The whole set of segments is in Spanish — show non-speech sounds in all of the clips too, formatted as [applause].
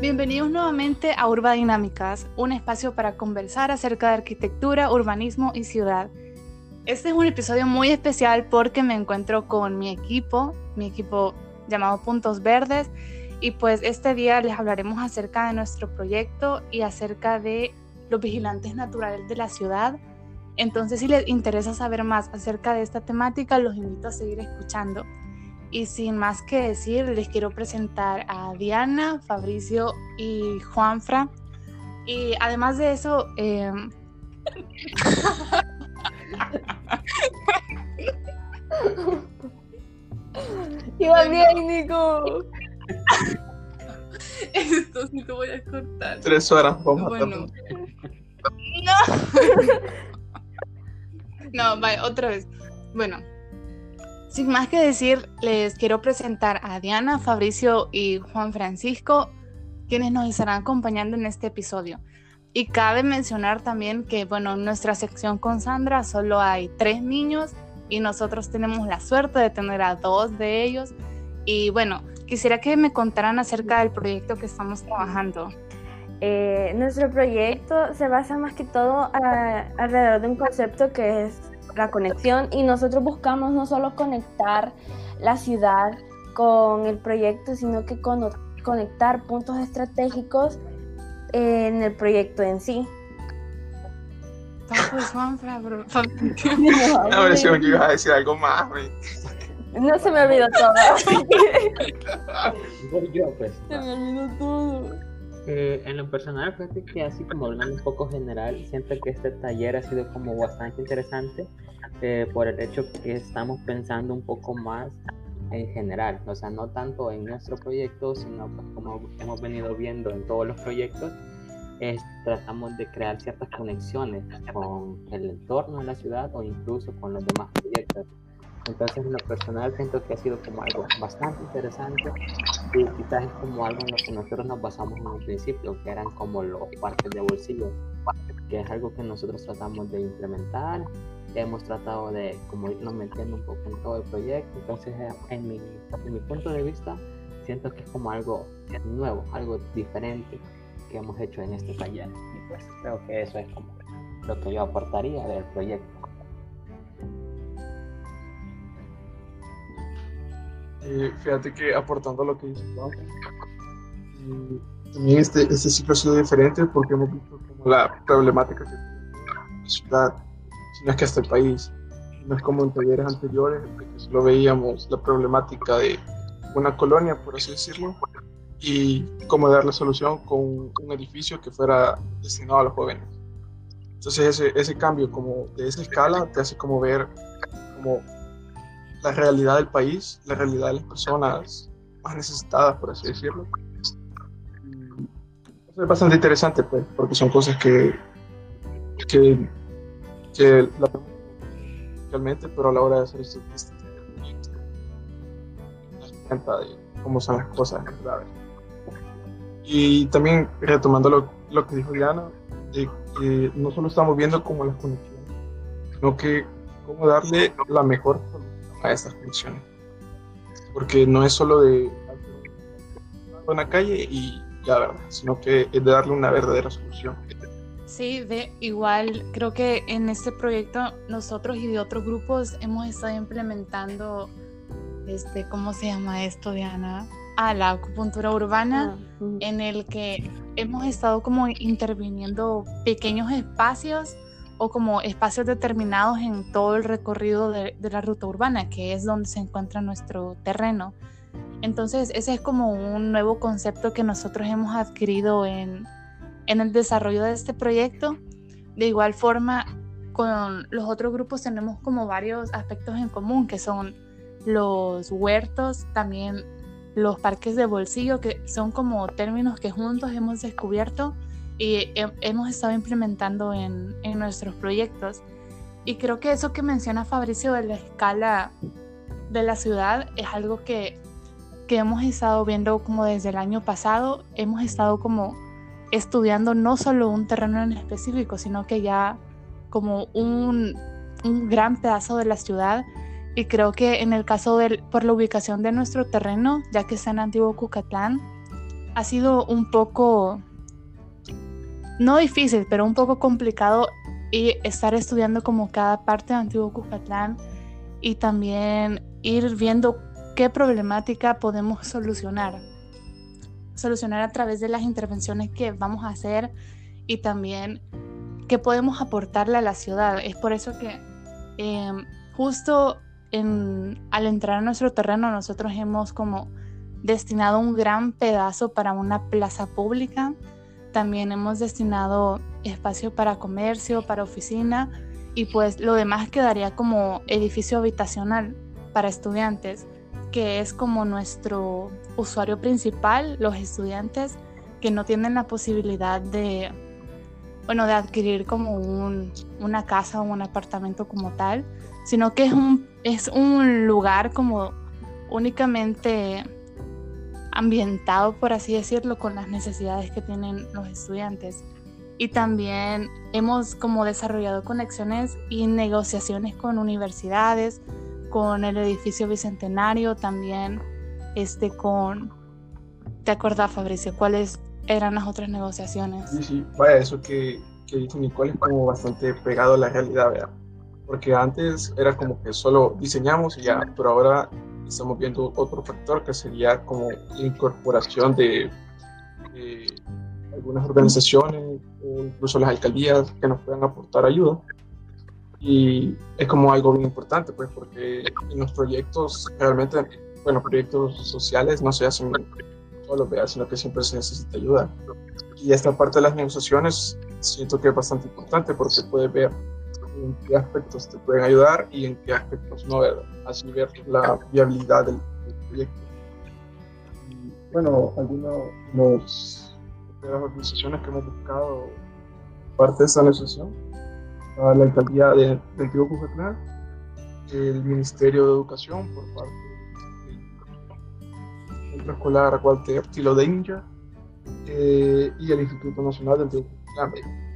Bienvenidos nuevamente a Urba Dinámicas, un espacio para conversar acerca de arquitectura, urbanismo y ciudad. Este es un episodio muy especial porque me encuentro con mi equipo, mi equipo llamado Puntos Verdes, y pues este día les hablaremos acerca de nuestro proyecto y acerca de los vigilantes naturales de la ciudad. Entonces, si les interesa saber más acerca de esta temática, los invito a seguir escuchando. Y sin más que decir, les quiero presentar a Diana, Fabricio y Juanfra. Y además de eso, [laughs] eh... Iba bien, Nico. Esto sí te voy a cortar. Tres horas, vamos bueno. [laughs] No. no, vaya, otra vez. Bueno, sin más que decir, les quiero presentar a Diana, Fabricio y Juan Francisco, quienes nos estarán acompañando en este episodio. Y cabe mencionar también que, bueno, en nuestra sección con Sandra solo hay tres niños y nosotros tenemos la suerte de tener a dos de ellos. Y bueno, quisiera que me contaran acerca del proyecto que estamos trabajando. Eh, nuestro proyecto se basa más que todo alrededor de un concepto que es la conexión y nosotros buscamos no solo conectar la ciudad con el proyecto, sino que conectar puntos estratégicos en el proyecto en sí. No, que ibas a decir algo más. No se me olvidó todo. [laughs] Pues. Se me olvidó todo. En lo personal, fíjate que así como hablando un poco general, siento que este taller ha sido como bastante interesante eh, por el hecho que estamos pensando un poco más en general, o sea, no tanto en nuestro proyecto, sino pues, como hemos venido viendo en todos los proyectos, es, tratamos de crear ciertas conexiones con el entorno de la ciudad o incluso con los demás proyectos. Entonces, en lo personal, siento que ha sido como algo bastante interesante y quizás es como algo en lo que nosotros nos basamos en un principio, que eran como los parques de bolsillo, que es algo que nosotros tratamos de implementar. Hemos tratado de como irnos metiendo un poco en todo el proyecto. Entonces, en mi, en mi punto de vista, siento que es como algo nuevo, algo diferente que hemos hecho en este taller. Y pues creo que eso es como lo que yo aportaría del proyecto. Fíjate que aportando lo que dice Juan, también este, este ciclo ha sido diferente porque hemos visto como la problemática que tiene la ciudad, sino es que hasta el país. No es como en talleres anteriores, que solo veíamos la problemática de una colonia, por así decirlo, y cómo dar la solución con un edificio que fuera destinado a los jóvenes. Entonces ese, ese cambio como de esa escala te hace como ver como la realidad del país, la realidad de las personas más necesitadas, por así decirlo. Eso es bastante interesante, pues, porque son cosas que, que, que la realmente, pero a la hora de hacer esto, este, cuenta de cómo son las cosas Y también retomando lo, lo que dijo Diana, de que no solo estamos viendo como las conexiones, sino que cómo darle la mejor solución a estas funciones. Porque no es solo de una calle y ya, ¿verdad? Sino que es de darle una verdadera solución. Sí, de igual creo que en este proyecto nosotros y de otros grupos hemos estado implementando este, ¿cómo se llama esto, Diana? A ah, la acupuntura urbana, ah, en el que hemos estado como interviniendo pequeños espacios o como espacios determinados en todo el recorrido de, la ruta urbana, que es donde se encuentra nuestro terreno. Entonces, ese es como un nuevo concepto que nosotros hemos adquirido en, en el desarrollo de este proyecto. De igual forma, con los otros grupos tenemos como varios aspectos en común, que son los huertos, también los parques de bolsillo, que son como términos que juntos hemos descubierto y hemos estado implementando en, en, nuestros proyectos. Y creo que eso que menciona Fabricio de la escala de la ciudad es algo que, que hemos estado viendo como desde el año pasado. Hemos estado como estudiando no solo un terreno en específico, sino que ya como un, un gran pedazo de la ciudad. Y creo que en el caso del, por la ubicación de nuestro terreno, ya que está en Antiguo Cucatlán, ha sido un poco, no difícil, pero un poco complicado y estar estudiando como cada parte de Antiguo Cuscatlán y también ir viendo qué problemática podemos solucionar. Solucionar a través de las intervenciones que vamos a hacer y también qué podemos aportarle a la ciudad. Es por eso que em, justo al entrar a nuestro terreno nosotros hemos como destinado un gran pedazo para una plaza pública. También hemos destinado espacio para comercio, para oficina y pues lo demás quedaría como edificio habitacional para estudiantes, que es como nuestro usuario principal, los estudiantes que no tienen la posibilidad de, bueno, de adquirir como un, una casa o un apartamento como tal, sino que es un, es un lugar como únicamente ambientado, por así decirlo, con las necesidades que tienen los estudiantes. Y también hemos como desarrollado conexiones y negociaciones con universidades, con el edificio bicentenario, también este con... ¿Te acuerdas, Fabricio? ¿Cuáles eran las otras negociaciones? Sí, sí, vaya, eso que, que dice Nicole es como bastante pegado a la realidad, ¿verdad? Porque antes era como que solo diseñamos y ya, pero ahora estamos viendo otro factor que sería como incorporación de, algunas organizaciones o incluso las alcaldías que nos puedan aportar ayuda. Y es como algo bien importante, pues, porque en los proyectos, realmente, bueno, proyectos sociales no se hacen solo, sino que siempre se necesita ayuda. Y esta parte de las negociaciones siento que es bastante importante porque puedes ver en qué aspectos te pueden ayudar y en qué aspectos no, así ver la viabilidad del, proyecto. Y, bueno, algunas de las organizaciones que hemos buscado parte de esa negociación, la alcaldía de, de Antiguo Cujatlán, el Ministerio de Educación por parte del Centro Escolar Walter Tilo de India eh, y el Instituto Nacional de Antiguo Cujatlán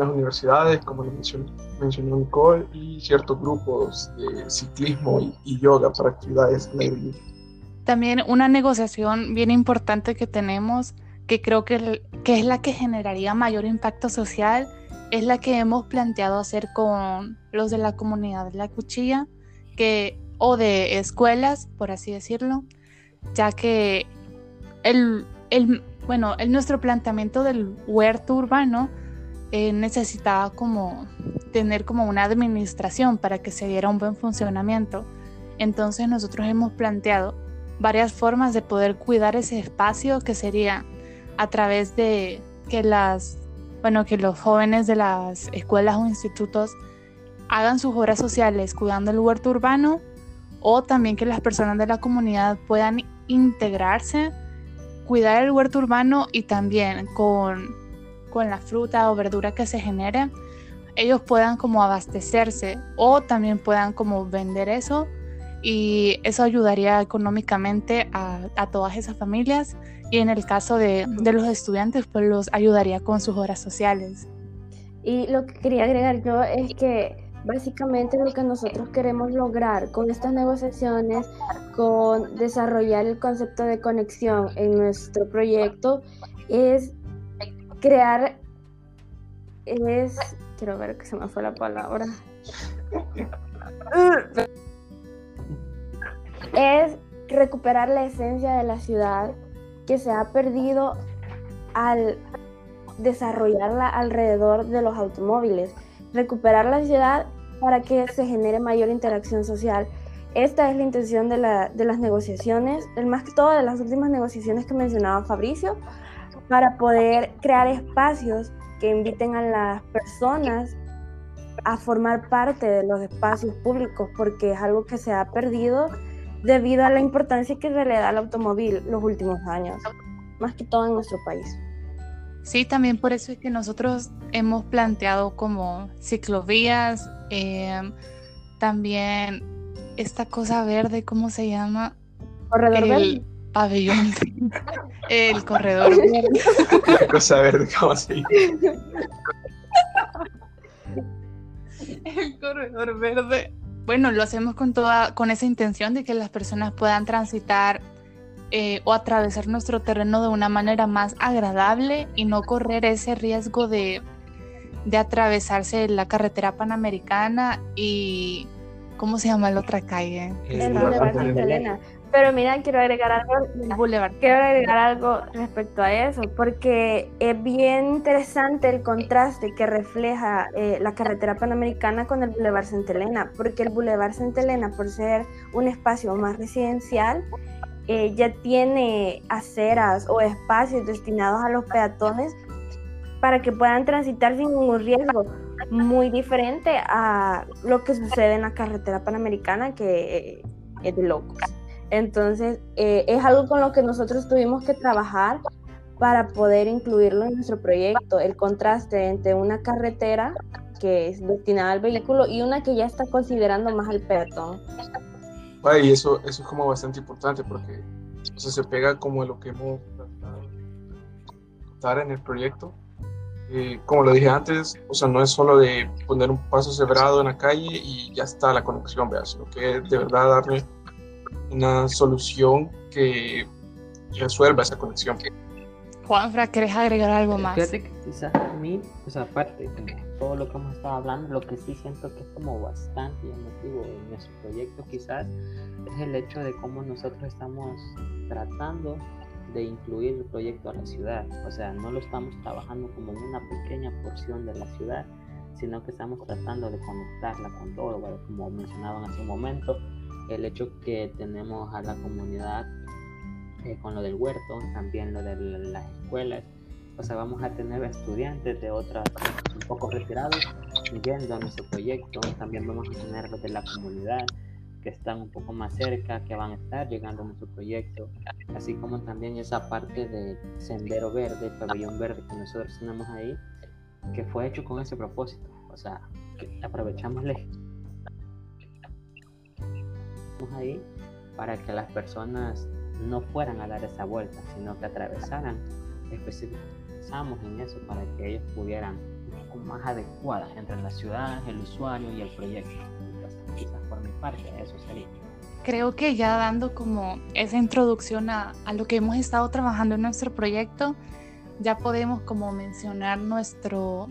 las universidades, como lo mencionó, Nicole, y ciertos grupos de ciclismo y, yoga para actividades al También una negociación bien importante que tenemos, que creo que, que es la que generaría mayor impacto social, es la que hemos planteado hacer con los de la comunidad de la cuchilla, que, o de escuelas, por así decirlo, ya que el, el, bueno, el, nuestro planteamiento del huerto urbano eh, necesitaba como tener como una administración para que se diera un buen funcionamiento. Entonces nosotros hemos planteado varias formas de poder cuidar ese espacio que sería a través de que las bueno que los jóvenes de las escuelas o institutos hagan sus obras sociales cuidando el huerto urbano o también que las personas de la comunidad puedan integrarse, cuidar el huerto urbano y también con con la fruta o verdura que se genere, ellos puedan como abastecerse o también puedan como vender eso y eso ayudaría económicamente a, todas esas familias y en el caso de, de, los estudiantes pues los ayudaría con sus horas sociales. Y lo que quería agregar yo es que básicamente lo que nosotros queremos lograr con estas negociaciones, con desarrollar el concepto de conexión en nuestro proyecto, es crear es. Quiero ver que se me fue la palabra. es recuperar la esencia de la ciudad que se ha perdido al desarrollarla alrededor de los automóviles. Recuperar la ciudad para que se genere mayor interacción social. Esta es la intención de, de las negociaciones, el más que todo de las últimas negociaciones que mencionaba Fabricio, para poder crear espacios que inviten a las personas a formar parte de los espacios públicos, porque es algo que se ha perdido debido a la importancia que se le da al automóvil los últimos años, más que todo en nuestro país. Sí, también por eso es que nosotros hemos planteado como ciclovías, em, también esta cosa verde, ¿cómo se llama? Corredor verde pabellón, el corredor verde. cosa verde, ¿cómo se El corredor verde. Bueno, lo hacemos con toda, con esa intención de que las personas puedan transitar eh, o atravesar nuestro terreno de una manera más agradable y no correr ese riesgo de, de atravesarse la carretera panamericana y ¿cómo se llama la otra calle? El Boulevard Santa Elena. Pero mira, quiero agregar algo. Boulevard. Quiero agregar algo respecto a eso, porque es bien interesante el contraste que refleja eh, la carretera panamericana con el Boulevard Santa Elena, porque el Boulevard Santa Elena, por ser un espacio más residencial, eh, ya tiene aceras o espacios destinados a los peatones para que puedan transitar sin ningún riesgo, muy diferente a lo que sucede en la carretera panamericana, que eh, es de locos. Entonces, eh, es algo con lo que nosotros tuvimos que trabajar para poder incluirlo en nuestro proyecto, el contraste entre una carretera que es destinada al vehículo y una que ya está considerando más al peatón. y eso, eso es como bastante importante porque se pega como lo que hemos tratado en el proyecto. Eh, como lo dije antes, o sea, no es solo de poner un paso cebrado en la calle y ya está la conexión, ¿verdad? sino que de verdad darle una solución que resuelva esa conexión. Juanfra, ¿querés agregar algo más? Fíjate que quizás a mí, pues aparte de todo lo que hemos estado hablando, lo que sí siento que es como bastante llamativo en nuestro proyecto quizás es el hecho de cómo nosotros estamos tratando de incluir el proyecto a la ciudad. O sea, no lo estamos trabajando como en una pequeña porción de la ciudad, sino que estamos tratando de conectarla con todo, como mencionaban hace un momento, el hecho que tenemos a la comunidad eh, con lo del huerto, también lo de las escuelas, o sea, vamos a tener estudiantes de otras un poco retirados yendo a nuestro proyecto, también vamos a tener los de la comunidad que están un poco más cerca, que van a estar llegando a nuestro proyecto, así como también esa parte de sendero verde, pabellón verde que nosotros tenemos ahí, que fue hecho con ese propósito, o sea, que aprovechamos la ahí para que las personas no fueran a dar esa vuelta, sino que atravesaran. Especializamos en eso para que ellos pudieran más adecuadas entre la ciudad, el usuario y el proyecto. quizás por mi parte, eso sería. Creo que ya dando como esa introducción a, a lo que hemos estado trabajando en nuestro proyecto, ya podemos como mencionar nuestro,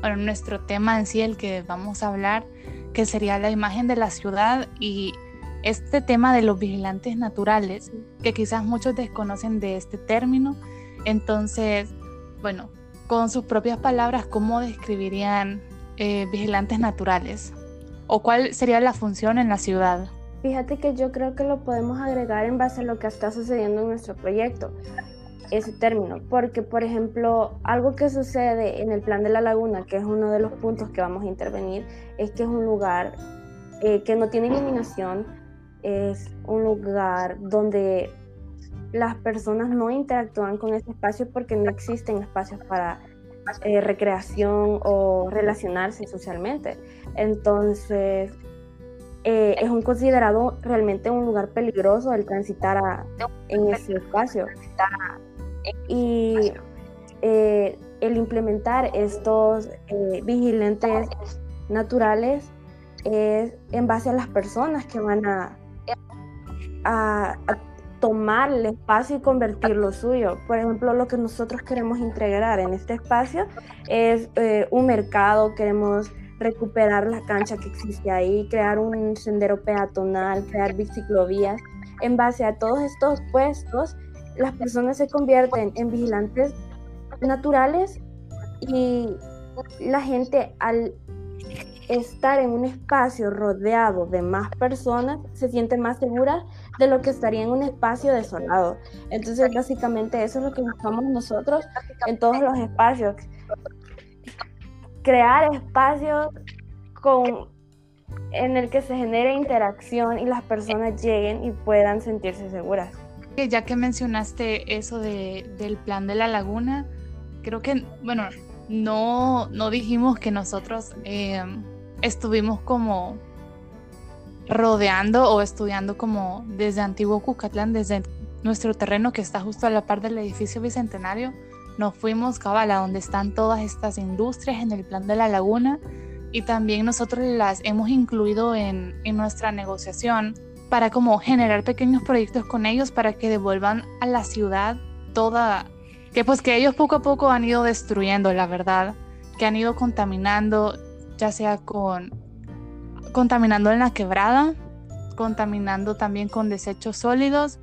bueno, nuestro tema en sí, el que vamos a hablar, que sería la imagen de la ciudad y este tema de los vigilantes naturales, que quizás muchos desconocen de este término. Entonces, bueno, con sus propias palabras, ¿cómo describirían eh, vigilantes naturales? ¿O cuál sería la función en la ciudad? Fíjate que yo creo que lo podemos agregar en base a lo que está sucediendo en nuestro proyecto, ese término, porque por ejemplo, algo que sucede en el plan de la laguna, que es uno de los puntos que vamos a intervenir, es que es un lugar eh, que no tiene iluminación, es un lugar donde las personas no interactúan con ese espacio porque no existen espacios para eh, recreación o relacionarse socialmente. Entonces, eh, es un considerado realmente un lugar peligroso el transitar en ese espacio. Y eh, el implementar estos vigilantes naturales es en base a las personas que van a a, tomar el espacio y convertirlo suyo. Por ejemplo, lo que nosotros queremos integrar en este espacio es eh, un mercado, queremos recuperar la cancha que existe ahí, crear un sendero peatonal, crear biciclovías. En base a todos estos puestos, las personas se convierten en vigilantes naturales y la gente al estar en un espacio rodeado de más personas se siente más segura de lo que estaría en un espacio desolado. Entonces, básicamente eso es lo que buscamos nosotros en todos los espacios. Crear espacios con, en el que se genere interacción y las personas lleguen y puedan sentirse seguras. Ya que mencionaste eso de, del plan de la laguna, creo que, bueno, no, no dijimos que nosotros eh, estuvimos como rodeando o estudiando como desde Antiguo Cucatlán, desde nuestro terreno que está justo a la par del edificio bicentenario, nos fuimos cabal a donde están todas estas industrias en el plan de la laguna. Y también nosotros las hemos incluido en, en nuestra negociación para como generar pequeños proyectos con ellos para que devuelvan a la ciudad toda, que pues que ellos poco a poco han ido destruyendo, la verdad, que han ido contaminando, ya sea con, contaminando en la quebrada, contaminando también con desechos sólidos,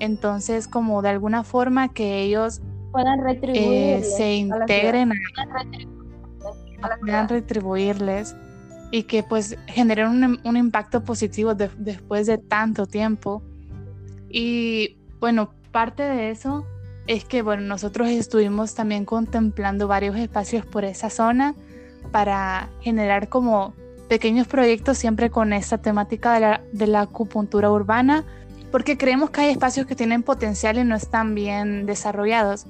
entonces como de alguna forma que ellos puedan eh, se a la integren, puedan retribuirles y que pues generen un, un impacto positivo de- después de tanto tiempo. Y bueno, parte de eso es que bueno, nosotros estuvimos también contemplando varios espacios por esa zona para generar como pequeños proyectos siempre con esta temática de la, de la acupuntura urbana, porque creemos que hay espacios que tienen potencial y no están bien desarrollados.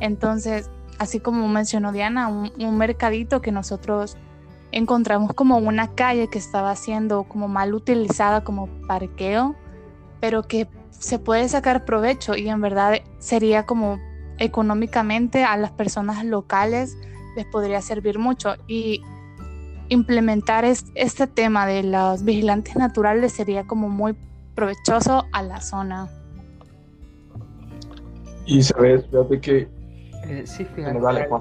Entonces, así como mencionó Diana, un, un mercadito que nosotros encontramos como una calle que estaba siendo como mal utilizada como parqueo, pero que se puede sacar provecho y en verdad sería como económicamente a las personas locales les podría servir mucho y implementar es- este tema de los vigilantes naturales sería como muy provechoso a la zona. Y sabes, fíjate que. Eh, sí, fíjate. Bueno, dale, Juan.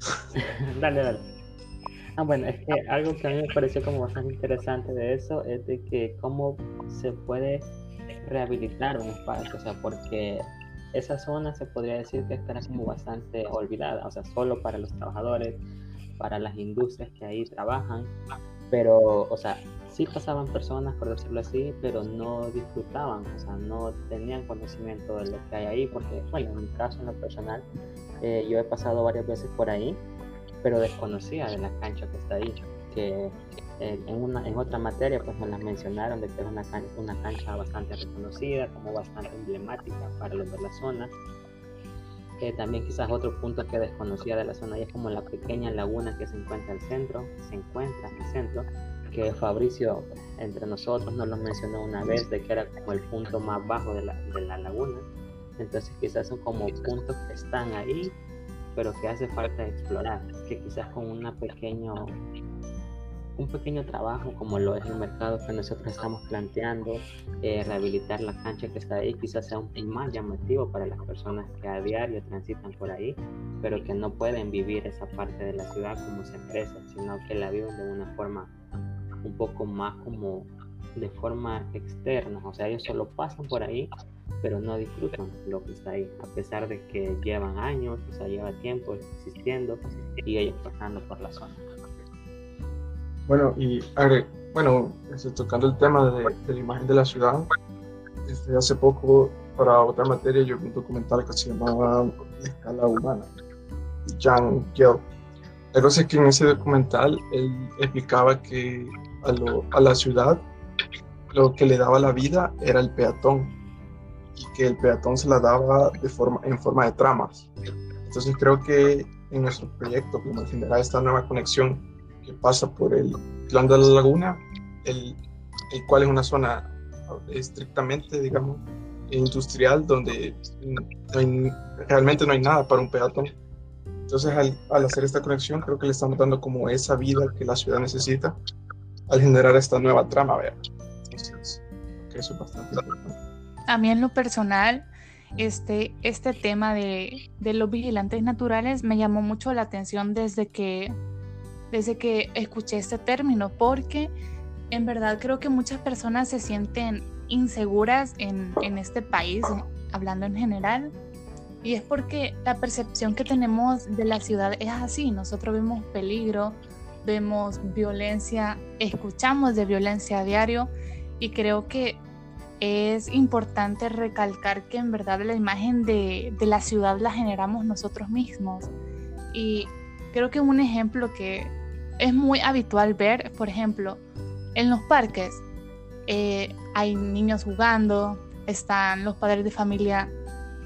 [laughs] dale, dale. Ah, bueno, es que algo que a mí me pareció como bastante interesante de eso es de que cómo se puede rehabilitar un espacio, o sea, porque esa zona se podría decir que está como bastante olvidada, o sea, solo para los trabajadores, para las industrias que ahí trabajan, pero, o sea, sí pasaban personas, por decirlo así, pero no disfrutaban, o sea, no tenían conocimiento de lo que hay ahí, porque, bueno, en mi caso, en lo personal, eh, yo he pasado varias veces por ahí, pero desconocía de la cancha que está ahí, que eh, en, una, en otra materia pues nos la mencionaron de que es una, can- una cancha bastante reconocida, como bastante emblemática para los de la zona. También quizás otro punto que desconocía de la zona y es como la pequeña laguna que se encuentra al centro, se encuentra en el centro, que Fabricio entre nosotros nos lo mencionó una vez de que era como el punto más bajo de la, de la laguna. Entonces quizás son como puntos que están ahí, pero que hace falta explorar, que quizás con una pequeño, un pequeño trabajo como lo es el mercado que nosotros estamos planteando, eh, rehabilitar la cancha que está ahí, quizás sea un más llamativo para las personas que a diario transitan por ahí, pero que no pueden vivir esa parte de la ciudad como se merece, sino que la viven de una forma un poco más como de forma externa, o sea, ellos solo pasan por ahí, pero no disfrutan lo que está ahí, a pesar de que llevan años, o sea, lleva tiempo existiendo y ellos pasando por la zona. Bueno, y bueno, este, tocando el tema de, de la imagen de la ciudad, este, hace poco para otra materia yo vi un documental que se llamaba La escala humana, de Jan Gell. La cosa es que en ese documental él explicaba que a, lo- a la ciudad lo que le daba la vida era el peatón y que el peatón se la daba de forma, en forma de tramas. Entonces creo que en nuestro proyecto, como generar esta nueva conexión que pasa por el plan de la laguna, el, el cual es una zona estrictamente, digamos, industrial, donde no hay- realmente no hay nada para un peatón. Entonces, al, al hacer esta conexión, creo que le estamos dando como esa vida que la ciudad necesita al generar esta nueva trama, ¿verdad? Entonces, que eso es bastante importante. A mí en lo personal, este, este tema de, de los vigilantes naturales me llamó mucho la atención desde que, desde que escuché este término, porque en verdad creo que muchas personas se sienten inseguras en, en este país, hablando en general, y es porque la percepción que tenemos de la ciudad es así, nosotros vemos peligro, vemos violencia, escuchamos de violencia a diario, y creo que es importante recalcar que en verdad la imagen de, de, la ciudad la generamos nosotros mismos. Y creo que un ejemplo que es muy habitual ver, por ejemplo, en los parques eh, hay niños jugando, están los padres de familia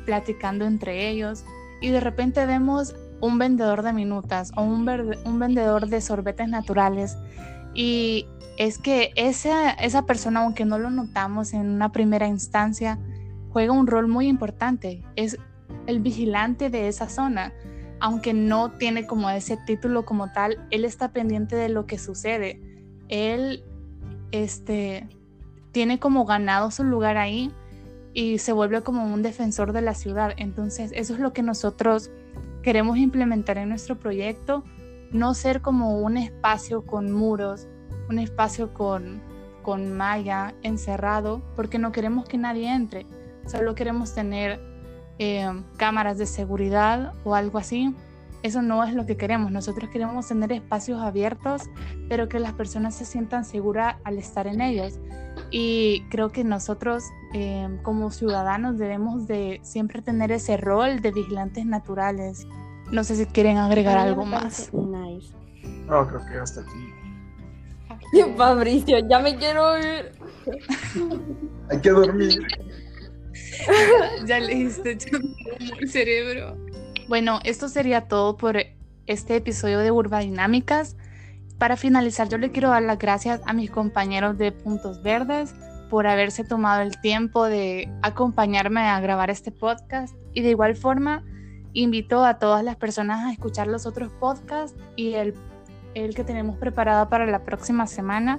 platicando entre ellos y de repente vemos un vendedor de minutas o un, un vendedor de sorbetes naturales y es que esa, esa persona, aunque no lo notamos en una primera instancia, juega un rol muy importante. Es el vigilante de esa zona. Aunque no tiene como ese título como tal, él está pendiente de lo que sucede. Él este, tiene como ganado su lugar ahí y se vuelve como un defensor de la ciudad. Entonces, eso es lo que nosotros queremos implementar en nuestro proyecto, no ser como un espacio con muros, un espacio con, con malla encerrado, porque no queremos que nadie entre, solo queremos tener eh, cámaras de seguridad o algo así. Eso no es lo que queremos. Nosotros queremos tener espacios abiertos, pero que las personas se sientan seguras al estar en ellos. Y creo que nosotros eh, como ciudadanos debemos de siempre tener ese rol de vigilantes naturales. No sé si quieren agregar algo más. Nice. No, creo que hasta aquí. [laughs] Fabricio, ya me quiero ir. Hay que dormir. [laughs] ya le diste el [laughs] cerebro. Bueno, esto sería todo por este episodio de Urbadinámicas. Para finalizar, yo le quiero dar las gracias a mis compañeros de Puntos Verdes por haberse tomado el tiempo de acompañarme a grabar este podcast y de igual forma invito a todas las personas a escuchar los otros podcasts y el, el que tenemos preparado para la próxima semana.